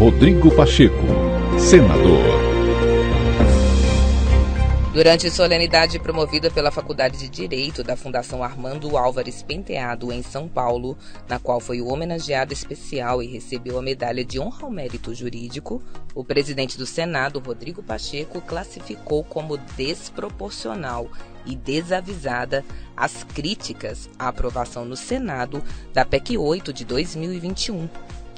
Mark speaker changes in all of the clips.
Speaker 1: Rodrigo Pacheco, senador.
Speaker 2: Durante solenidade promovida pela Faculdade de Direito da Fundação Armando Álvares Penteado, em São Paulo, na qual foi o homenageado especial e recebeu a medalha de honra ao mérito jurídico, o presidente do Senado, Rodrigo Pacheco, classificou como desproporcional e desavisada as críticas à aprovação no Senado da PEC 8 de 2021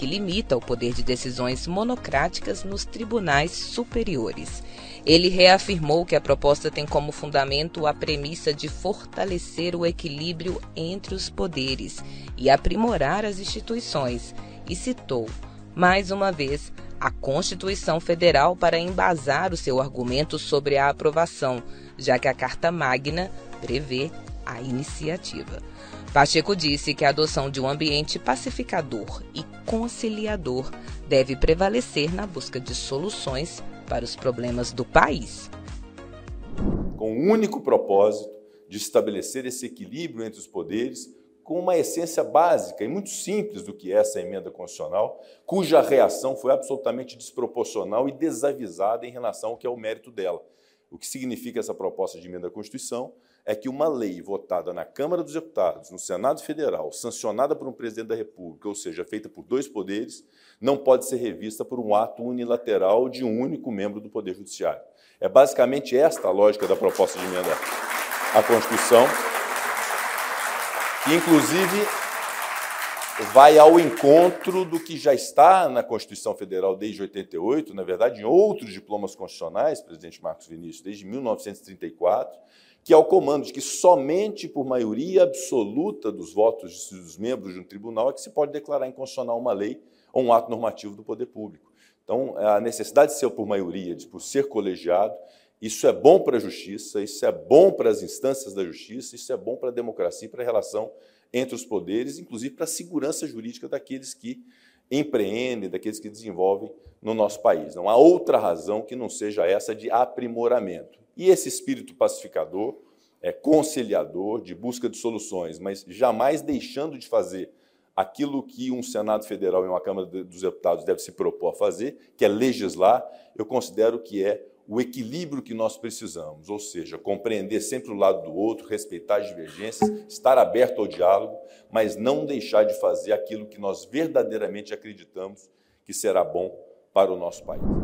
Speaker 2: que limita o poder de decisões monocráticas nos tribunais superiores. Ele reafirmou que a proposta tem como fundamento a premissa de fortalecer o equilíbrio entre os poderes e aprimorar as instituições, e citou, mais uma vez, a Constituição Federal para embasar o seu argumento sobre a aprovação, já que a Carta Magna prevê a iniciativa. Pacheco disse que a adoção de um ambiente pacificador e conciliador deve prevalecer na busca de soluções para os problemas do país.
Speaker 3: Com o único propósito de estabelecer esse equilíbrio entre os poderes, com uma essência básica e muito simples do que é essa emenda constitucional, cuja reação foi absolutamente desproporcional e desavisada em relação ao que é o mérito dela. O que significa essa proposta de emenda à Constituição é que uma lei votada na Câmara dos Deputados, no Senado Federal, sancionada por um presidente da República, ou seja, feita por dois poderes, não pode ser revista por um ato unilateral de um único membro do Poder Judiciário. É basicamente esta a lógica da proposta de emenda à Constituição, que, inclusive, vai ao encontro do que já está na Constituição Federal desde 88, na verdade, em outros diplomas constitucionais, presidente Marcos Vinícius, desde 1934, que é o comando de que somente por maioria absoluta dos votos dos membros de um tribunal é que se pode declarar inconstitucional uma lei ou um ato normativo do poder público. Então, a necessidade de ser por maioria, de por ser colegiado, isso é bom para a justiça, isso é bom para as instâncias da justiça, isso é bom para a democracia e para a relação entre os poderes, inclusive para a segurança jurídica daqueles que empreendem, daqueles que desenvolvem no nosso país. Não há outra razão que não seja essa de aprimoramento. E esse espírito pacificador, é, conciliador, de busca de soluções, mas jamais deixando de fazer aquilo que um Senado Federal e uma Câmara dos Deputados deve se propor a fazer, que é legislar, eu considero que é o equilíbrio que nós precisamos, ou seja, compreender sempre o lado do outro, respeitar as divergências, estar aberto ao diálogo, mas não deixar de fazer aquilo que nós verdadeiramente acreditamos que será bom para o nosso país.